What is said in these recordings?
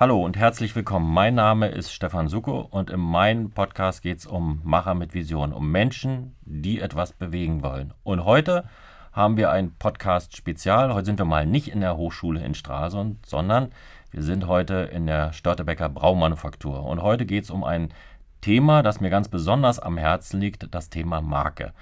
Hallo und herzlich willkommen. Mein Name ist Stefan Suko und in meinem Podcast geht es um Macher mit Vision, um Menschen, die etwas bewegen wollen. Und heute haben wir ein Podcast-Spezial. Heute sind wir mal nicht in der Hochschule in Stralsund, sondern wir sind heute in der Störtebecker Braumanufaktur. Und heute geht es um ein Thema, das mir ganz besonders am Herzen liegt, das Thema Marke.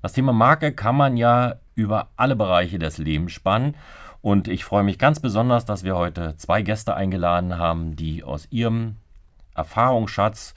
Das Thema Marke kann man ja über alle Bereiche des Lebens spannen. Und ich freue mich ganz besonders, dass wir heute zwei Gäste eingeladen haben, die aus ihrem Erfahrungsschatz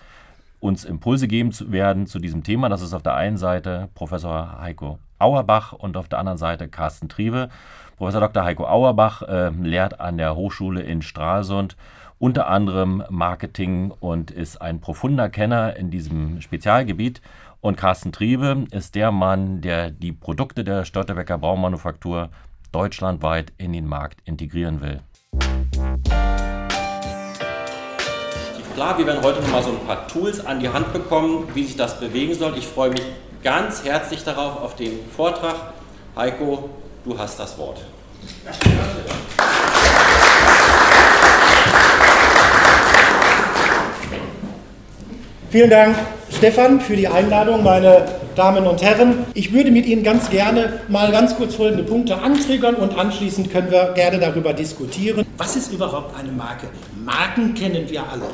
uns Impulse geben werden zu diesem Thema. Das ist auf der einen Seite Professor Heiko Auerbach und auf der anderen Seite Carsten Triebe. Professor Dr. Heiko Auerbach äh, lehrt an der Hochschule in Stralsund unter anderem Marketing und ist ein profunder Kenner in diesem Spezialgebiet. Und Carsten Triebe ist der Mann, der die Produkte der Störtebecker Baumanufaktur deutschlandweit in den Markt integrieren will. Klar, wir werden heute noch mal so ein paar Tools an die Hand bekommen, wie sich das bewegen soll. Ich freue mich ganz herzlich darauf, auf den Vortrag. Heiko, du hast das Wort. Vielen Dank, Stefan, für die Einladung, meine Damen und Herren. Ich würde mit Ihnen ganz gerne mal ganz kurz folgende Punkte antriggern und anschließend können wir gerne darüber diskutieren. Was ist überhaupt eine Marke? Marken kennen wir alle.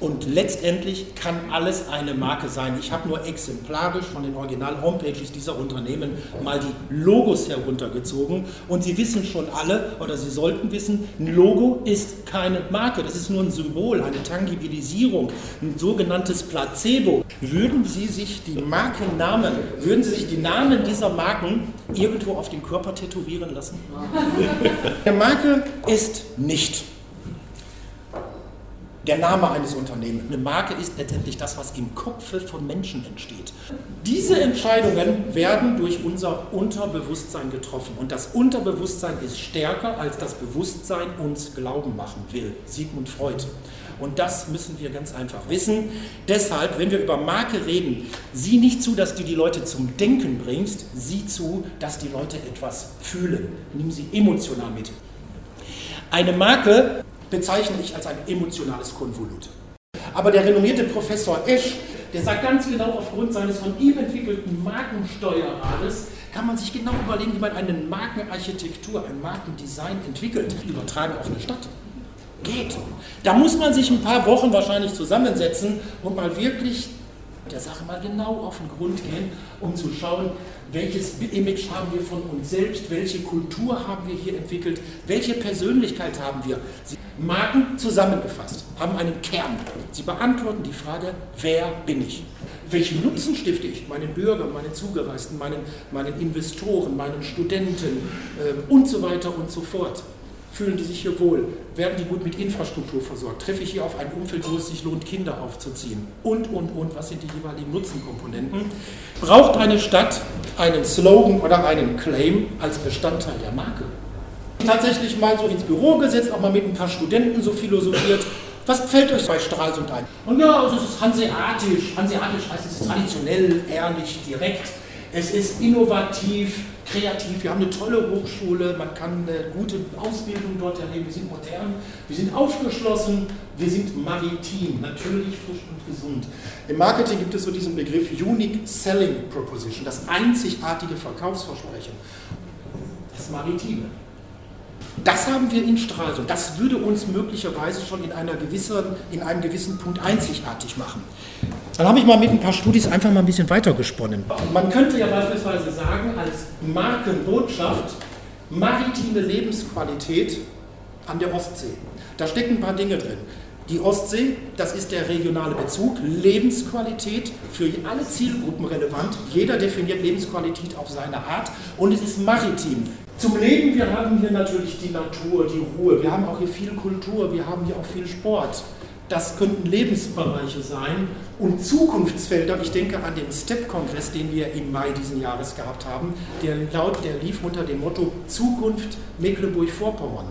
Und letztendlich kann alles eine Marke sein. Ich habe nur exemplarisch von den Original-Homepages dieser Unternehmen mal die Logos heruntergezogen. Und Sie wissen schon alle, oder Sie sollten wissen, ein Logo ist keine Marke. Das ist nur ein Symbol, eine Tangibilisierung, ein sogenanntes Placebo. Würden Sie sich die Markennamen, würden Sie sich die Namen dieser Marken irgendwo auf den Körper tätowieren lassen? Eine Marke ist nicht der Name eines Unternehmens. Eine Marke ist letztendlich das, was im Kopfe von Menschen entsteht. Diese Entscheidungen werden durch unser Unterbewusstsein getroffen. Und das Unterbewusstsein ist stärker, als das Bewusstsein uns glauben machen will. Sigmund Freud. Und das müssen wir ganz einfach wissen. Deshalb, wenn wir über Marke reden, sieh nicht zu, dass du die Leute zum Denken bringst, sieh zu, dass die Leute etwas fühlen. Nimm sie emotional mit. Eine Marke bezeichne ich als ein emotionales Konvolut. Aber der renommierte Professor Esch, der sagt ganz genau, aufgrund seines von ihm entwickelten Markensteuerrades kann man sich genau überlegen, wie man eine Markenarchitektur, ein Markendesign entwickelt, übertragen auf eine Stadt. Geht. Da muss man sich ein paar Wochen wahrscheinlich zusammensetzen und mal wirklich der Sache mal genau auf den Grund gehen, um zu schauen, welches Image haben wir von uns selbst, welche Kultur haben wir hier entwickelt, welche Persönlichkeit haben wir. Sie Marken zusammengefasst haben einen Kern. Sie beantworten die Frage, wer bin ich? Welchen Nutzen stifte ich meinen Bürgern, meinen Zugereisten, meinen, meinen Investoren, meinen Studenten äh, und so weiter und so fort? Fühlen die sich hier wohl? Werden die gut mit Infrastruktur versorgt? Treffe ich hier auf ein Umfeld, wo es sich lohnt, Kinder aufzuziehen? Und, und, und, was sind die jeweiligen Nutzenkomponenten? Braucht eine Stadt einen Slogan oder einen Claim als Bestandteil der Marke? tatsächlich mal so ins Büro gesetzt, auch mal mit ein paar Studenten so philosophiert. Was fällt euch bei Stralsund ein? Und ja, also es ist hanseatisch. Hanseatisch heißt es traditionell, ehrlich, direkt. Es ist innovativ, kreativ. Wir haben eine tolle Hochschule, man kann eine gute Ausbildung dort erleben. Wir sind modern, wir sind aufgeschlossen, wir sind maritim, natürlich frisch und gesund. Im Marketing gibt es so diesen Begriff Unique Selling Proposition, das einzigartige Verkaufsversprechen. Das Maritime. Das haben wir in Stralsund. Das würde uns möglicherweise schon in, einer gewissen, in einem gewissen Punkt einzigartig machen. Dann habe ich mal mit ein paar Studis einfach mal ein bisschen weitergesponnen. Man könnte ja beispielsweise sagen, als Markenbotschaft maritime Lebensqualität an der Ostsee. Da stecken ein paar Dinge drin. Die Ostsee, das ist der regionale Bezug, Lebensqualität für alle Zielgruppen relevant. Jeder definiert Lebensqualität auf seine Art und es ist maritim. Zum Leben, wir haben hier natürlich die Natur, die Ruhe, wir haben auch hier viel Kultur, wir haben hier auch viel Sport. Das könnten Lebensbereiche sein und Zukunftsfelder. Ich denke an den STEP-Kongress, den wir im Mai diesen Jahres gehabt haben. Der, laut, der lief unter dem Motto Zukunft Mecklenburg-Vorpommern.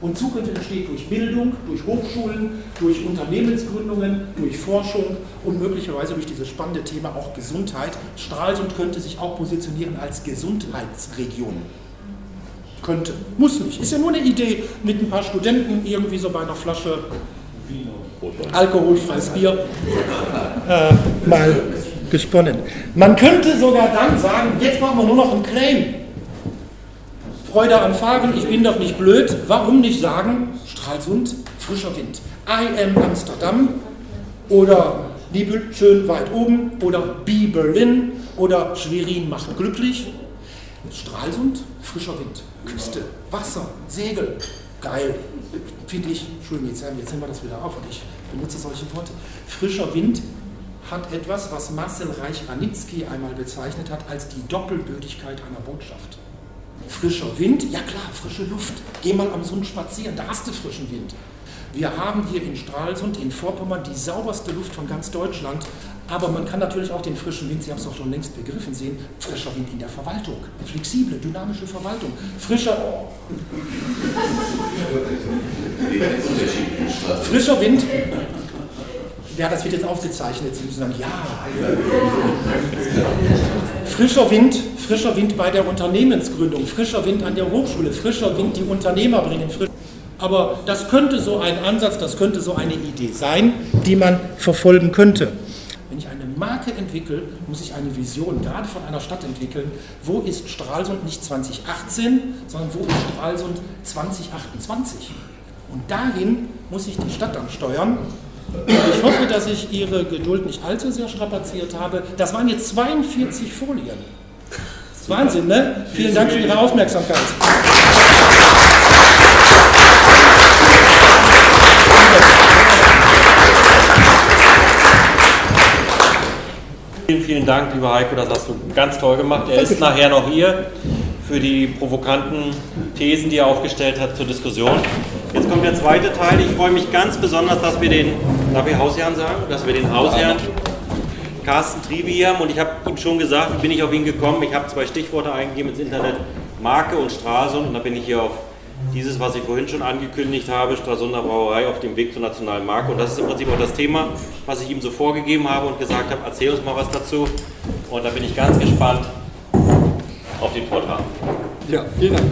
Und Zukunft entsteht durch Bildung, durch Hochschulen, durch Unternehmensgründungen, durch Forschung und möglicherweise durch dieses spannende Thema auch Gesundheit. Stralsund könnte sich auch positionieren als Gesundheitsregion. Könnte, muss nicht. Ist ja nur eine Idee mit ein paar Studenten irgendwie so bei einer Flasche alkoholfreies Bier äh, mal gesponnen. Man könnte sogar dann sagen, jetzt machen wir nur noch einen Claim. Freude am Fahren, ich bin doch nicht blöd. Warum nicht sagen, Stralsund, frischer Wind. I am Amsterdam oder Nibel schön weit oben oder Be Berlin oder Schwerin macht glücklich. Stralsund, frischer Wind, Küste, Wasser, Segel, geil, finde ich, Entschuldigung, jetzt, jetzt nehmen wir das wieder auf und ich benutze solche Worte. Frischer Wind hat etwas, was Marcel Reich-Ranitzky einmal bezeichnet hat als die Doppelbödigkeit einer Botschaft. Frischer Wind, ja klar, frische Luft. Geh mal am Sund spazieren, da hast du frischen Wind. Wir haben hier in Stralsund, in Vorpommern, die sauberste Luft von ganz Deutschland. Aber man kann natürlich auch den frischen Wind, Sie haben es doch schon längst begriffen, sehen, frischer Wind in der Verwaltung. Flexible, dynamische Verwaltung. Frischer. Frischer Wind. Ja, das wird jetzt aufgezeichnet. Sie müssen sagen, ja. Frischer Wind, frischer Wind bei der Unternehmensgründung, frischer Wind an der Hochschule, frischer Wind, die Unternehmer bringen. Frisch aber das könnte so ein Ansatz, das könnte so eine Idee sein, die man verfolgen könnte. Wenn ich eine Marke entwickle, muss ich eine Vision gerade von einer Stadt entwickeln. Wo ist Stralsund nicht 2018, sondern wo ist Stralsund 2028? Und dahin muss ich die Stadt dann steuern. Ich hoffe, dass ich Ihre Geduld nicht allzu sehr strapaziert habe. Das waren jetzt 42 Folien. Wahnsinn, ne? Vielen Dank für Ihre Aufmerksamkeit. Vielen, vielen Dank, lieber Heiko, das hast du ganz toll gemacht. Er ist nachher noch hier für die provokanten Thesen, die er aufgestellt hat zur Diskussion. Jetzt kommt der zweite Teil. Ich freue mich ganz besonders, dass wir den, darf ich Hausherrn sagen, dass wir den Hausherrn Carsten Triebe hier haben und ich habe ihm schon gesagt, wie bin ich auf ihn gekommen. Ich habe zwei Stichworte eingegeben ins Internet, Marke und Stralsund und da bin ich hier auf dieses, was ich vorhin schon angekündigt habe, Stralsunder Brauerei auf dem Weg zur nationalen Marke. Und das ist im Prinzip auch das Thema, was ich ihm so vorgegeben habe und gesagt habe, erzähl uns mal was dazu. Und da bin ich ganz gespannt auf den Vortrag. Ja, vielen Dank.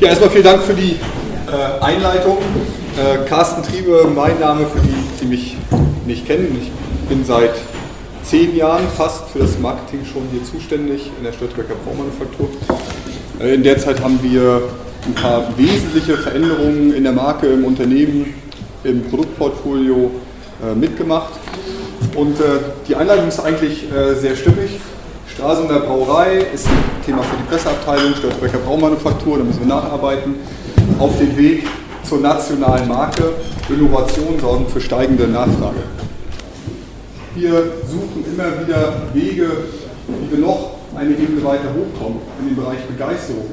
Ja, erstmal vielen Dank für die äh, Einleitung. Äh, Carsten Triebe, mein Name für die, die mich nicht kennen. Ich bin seit zehn Jahren fast für das Marketing schon hier zuständig in der Störtebecker Braumanufaktur. Äh, in der Zeit haben wir ein paar wesentliche Veränderungen in der Marke, im Unternehmen, im Produktportfolio äh, mitgemacht. Und äh, die Einleitung ist eigentlich sehr stimmig. Stralsunder Brauerei ist ein Thema für die Presseabteilung, Störtebecker Braumanufaktur, da müssen wir nacharbeiten. Auf dem Weg zur nationalen Marke, Innovation sorgen für steigende Nachfrage. Wir suchen immer wieder Wege, wie wir noch eine Ebene weiter hochkommen in den Bereich Begeisterung.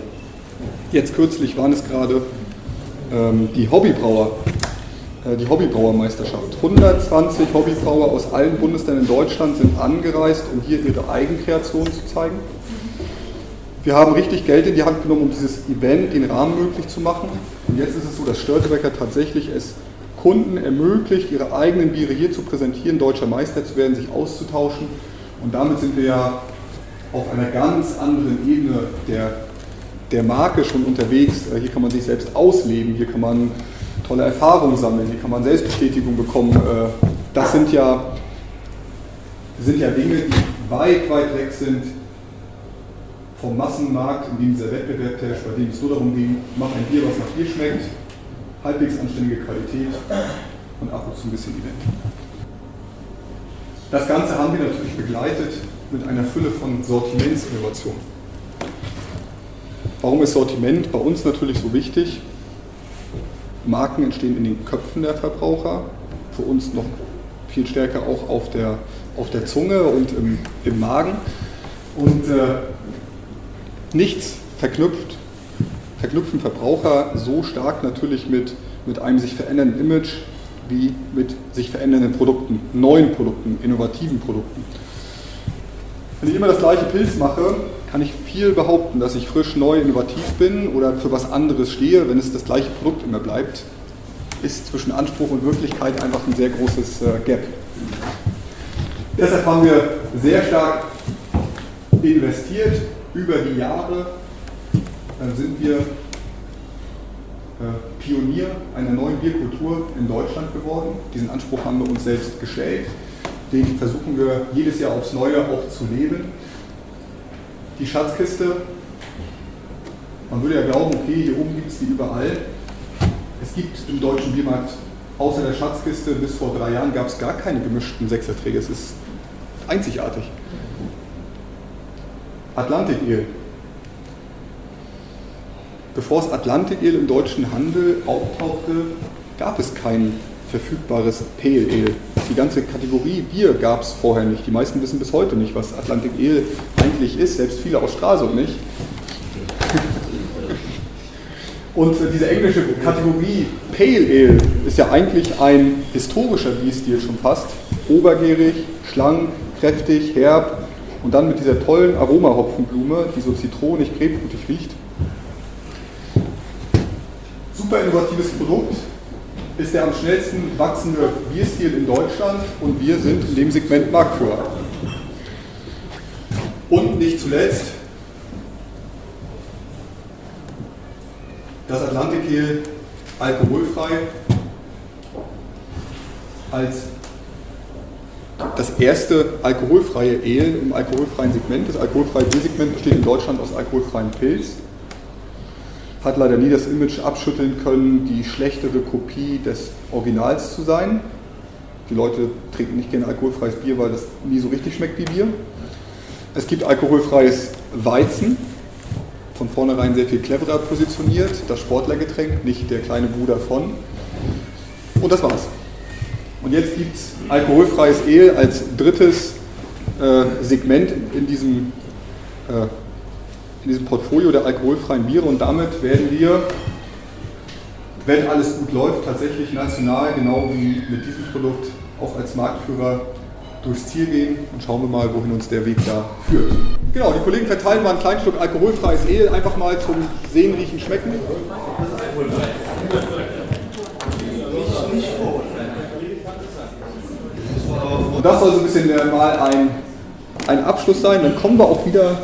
Jetzt kürzlich waren es gerade ähm, die Hobbybrauer, äh, die Hobbybrauermeisterschaft. 120 Hobbybrauer aus allen Bundesländern in Deutschland sind angereist, um hier ihre Eigenkreationen zu zeigen. Wir haben richtig Geld in die Hand genommen, um dieses Event, den Rahmen möglich zu machen. Und jetzt ist es so, dass Störtebecker tatsächlich es Kunden ermöglicht, ihre eigenen Biere hier zu präsentieren, deutscher Meister zu werden, sich auszutauschen. Und damit sind wir ja auf einer ganz anderen Ebene der, der Marke schon unterwegs. Äh, hier kann man sich selbst ausleben, hier kann man tolle Erfahrungen sammeln, hier kann man Selbstbestätigung bekommen. Äh, das sind ja, sind ja Dinge, die weit, weit weg sind vom Massenmarkt, in dem dieser Wettbewerb herrscht, bei dem es nur darum ging, mach ein Bier, was nach Bier schmeckt halbwegs anständige Qualität und ab und zu ein bisschen Event. Das Ganze haben wir natürlich begleitet mit einer Fülle von Sortimentsinnovationen. Warum ist Sortiment bei uns natürlich so wichtig? Marken entstehen in den Köpfen der Verbraucher, für uns noch viel stärker auch auf der, auf der Zunge und im, im Magen. Und äh, nichts verknüpft verknüpfen Verbraucher so stark natürlich mit, mit einem sich verändernden Image wie mit sich verändernden Produkten, neuen Produkten, innovativen Produkten. Wenn ich immer das gleiche Pilz mache, kann ich viel behaupten, dass ich frisch, neu, innovativ bin oder für was anderes stehe, wenn es das gleiche Produkt immer bleibt, ist zwischen Anspruch und Wirklichkeit einfach ein sehr großes äh, Gap. Deshalb haben wir sehr stark investiert über die Jahre sind wir Pionier einer neuen Bierkultur in Deutschland geworden. Diesen Anspruch haben wir uns selbst gestellt. Den versuchen wir jedes Jahr aufs Neue auch zu leben. Die Schatzkiste, man würde ja glauben, okay, hier oben gibt es die überall. Es gibt im deutschen Biermarkt außer der Schatzkiste bis vor drei Jahren gab es gar keine gemischten Sechserträge. Es ist einzigartig. Atlantik Ale. Bevor es Atlantik Ale im deutschen Handel auftauchte, gab es kein verfügbares Pale Ale. Die ganze Kategorie Bier gab es vorher nicht. Die meisten wissen bis heute nicht, was Atlantic Ale eigentlich ist, selbst viele aus Stralsund nicht. Und diese englische Kategorie Pale Ale ist ja eigentlich ein historischer Bierstil schon fast. Obergärig, schlank, kräftig, herb und dann mit dieser tollen Aromahopfenblume, die so zitronig, grapefruitig riecht. Super innovatives Produkt, ist der am schnellsten wachsende Bierstil in Deutschland und wir sind in dem Segment Marktführer. Und nicht zuletzt das Atlantic Ale alkoholfrei als das erste alkoholfreie Ale im alkoholfreien Segment. Das alkoholfreie Biersegment besteht in Deutschland aus alkoholfreien Pilz. Hat leider nie das Image abschütteln können, die schlechtere Kopie des Originals zu sein. Die Leute trinken nicht gerne alkoholfreies Bier, weil das nie so richtig schmeckt wie Bier. Es gibt alkoholfreies Weizen, von vornherein sehr viel cleverer positioniert, das Sportlergetränk, nicht der kleine Bruder von. Und das war's. Und jetzt gibt es alkoholfreies Ale als drittes äh, Segment in diesem, äh, in diesem Portfolio der alkoholfreien Biere und damit werden wir, wenn alles gut läuft, tatsächlich national, genau wie mit diesem Produkt, auch als Marktführer durchs Ziel gehen und schauen wir mal, wohin uns der Weg da führt. Genau, die Kollegen verteilen mal einen kleinen Stück alkoholfreies Ale, einfach mal zum Sehen, Riechen, Schmecken. Und das soll so ein bisschen mal ein, ein Abschluss sein. Dann kommen wir auch wieder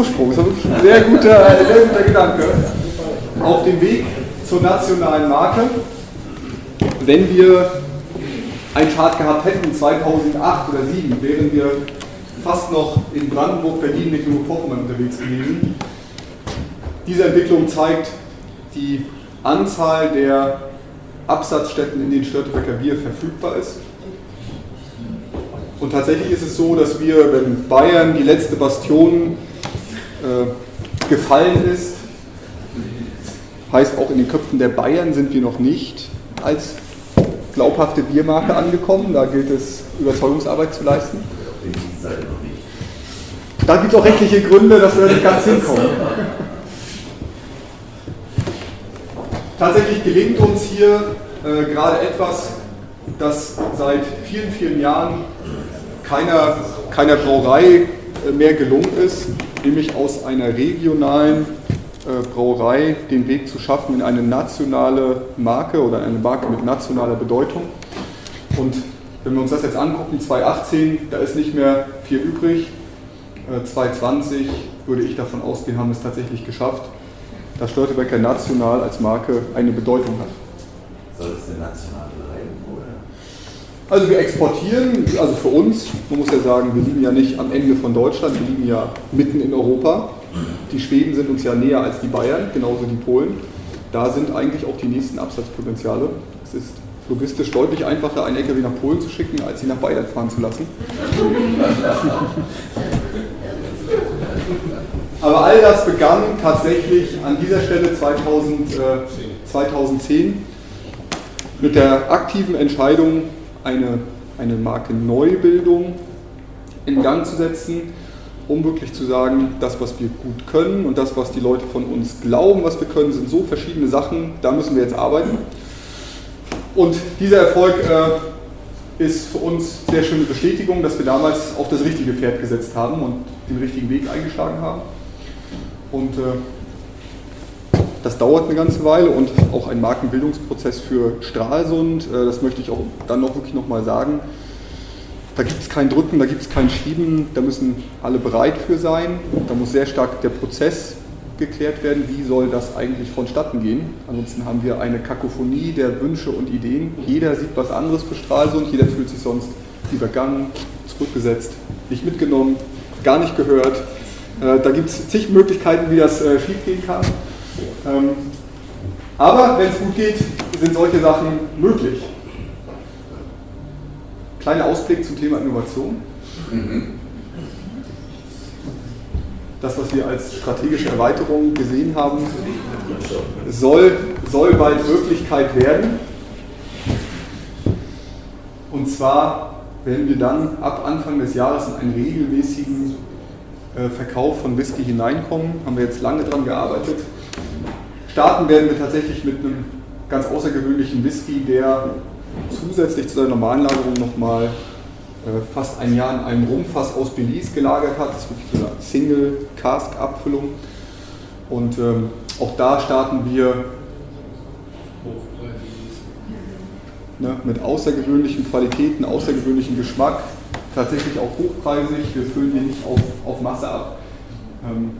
Ursprung. Das ist wirklich ein sehr guter, sehr guter Gedanke. Auf dem Weg zur nationalen Marke. Wenn wir einen Chart gehabt hätten 2008 oder 2007, wären wir fast noch in Brandenburg, Berlin, Mecklenburg-Vorpommern unterwegs gewesen. Diese Entwicklung zeigt die Anzahl der Absatzstätten, in denen Störtebecker Bier verfügbar ist. Und tatsächlich ist es so, dass wir, wenn Bayern die letzte Bastion äh, gefallen ist, heißt auch in den Köpfen der Bayern sind wir noch nicht als glaubhafte Biermarke angekommen. Da gilt es, Überzeugungsarbeit zu leisten. Da gibt es auch rechtliche Gründe, dass wir nicht ganz hinkommen. Tatsächlich gelingt uns hier äh, gerade etwas, das seit vielen, vielen Jahren keiner, keiner Brauerei äh, mehr gelungen ist, nämlich aus einer regionalen äh, Brauerei den Weg zu schaffen in eine nationale Marke oder eine Marke mit nationaler Bedeutung. Und wenn wir uns das jetzt angucken, 2018, da ist nicht mehr viel übrig. 2020 äh, würde ich davon ausgehen, haben es tatsächlich geschafft, dass Störtebecker national als Marke eine Bedeutung hat. Soll es denn national bleiben? Oder? Also wir exportieren, also für uns, man muss ja sagen, wir liegen ja nicht am Ende von Deutschland, wir liegen ja mitten in Europa. Die Schweden sind uns ja näher als die Bayern, genauso die Polen. Da sind eigentlich auch die nächsten Absatzpotenziale. Es ist logistisch deutlich einfacher, einen LKW nach Polen zu schicken, als sie nach Bayern fahren zu lassen. Aber all das begann tatsächlich an dieser Stelle 2000, äh, 2010 mit der aktiven Entscheidung, eine, eine Markenneubildung in Gang zu setzen, um wirklich zu sagen, das, was wir gut können und das, was die Leute von uns glauben, was wir können, sind so verschiedene Sachen, da müssen wir jetzt arbeiten. Und dieser Erfolg äh, ist für uns sehr schöne Bestätigung, dass wir damals auf das richtige Pferd gesetzt haben und den richtigen Weg eingeschlagen haben. Und äh, das dauert eine ganze Weile und auch ein Markenbildungsprozess für Stralsund, äh, das möchte ich auch dann noch wirklich nochmal sagen. da gibt es kein Drücken, da gibt es kein Schieben, da müssen alle bereit für sein. Da muss sehr stark der Prozess geklärt werden, wie soll das eigentlich vonstatten gehen. Ansonsten haben wir eine Kakophonie der Wünsche und Ideen. Jeder sieht was anderes für Stralsund, jeder fühlt sich sonst übergangen, zurückgesetzt, nicht mitgenommen, gar nicht gehört. Äh, da gibt es zig Möglichkeiten, wie das äh, schiefgehen kann. Ähm, aber wenn es gut geht, sind solche Sachen möglich. Kleiner Ausblick zum Thema Innovation. Das, was wir als strategische Erweiterung gesehen haben, soll, soll bald Wirklichkeit werden. Und zwar werden wir dann ab Anfang des Jahres in einen regelmäßigen äh, Verkauf von Whisky hineinkommen. Haben wir jetzt lange daran gearbeitet. Starten werden wir tatsächlich mit einem ganz außergewöhnlichen Whisky, der zusätzlich zu seiner normalen Lagerung nochmal äh, fast ein Jahr in einem Rumfass aus Belize gelagert hat. Das ist wirklich so eine Single-Cask-Abfüllung. Und ähm, auch da starten wir ne, mit außergewöhnlichen Qualitäten, außergewöhnlichen Geschmack, tatsächlich auch hochpreisig. Wir füllen hier nicht auf, auf Masse ab. Ähm,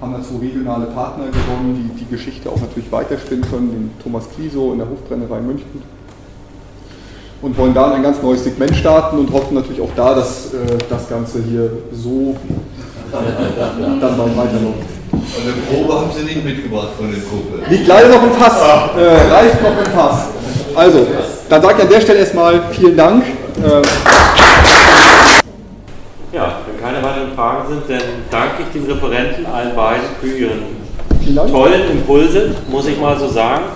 haben dazu regionale Partner gewonnen, die die Geschichte auch natürlich weiterspinnen können, den Thomas Kliso in der Hofbrennerei München und wollen da ein ganz neues Segment starten und hoffen natürlich auch da, dass äh, das Ganze hier so dann bald weiterläuft. Und eine Probe haben Sie nicht mitgebracht von den Kumpel. Liegt leider noch im Fass, äh, reicht noch im Fass. Also, dann sage ich an der Stelle erstmal vielen Dank. Äh, Fragen sind, dann danke ich den Referenten allen beiden für ihren tollen Impulse, muss ich mal so sagen.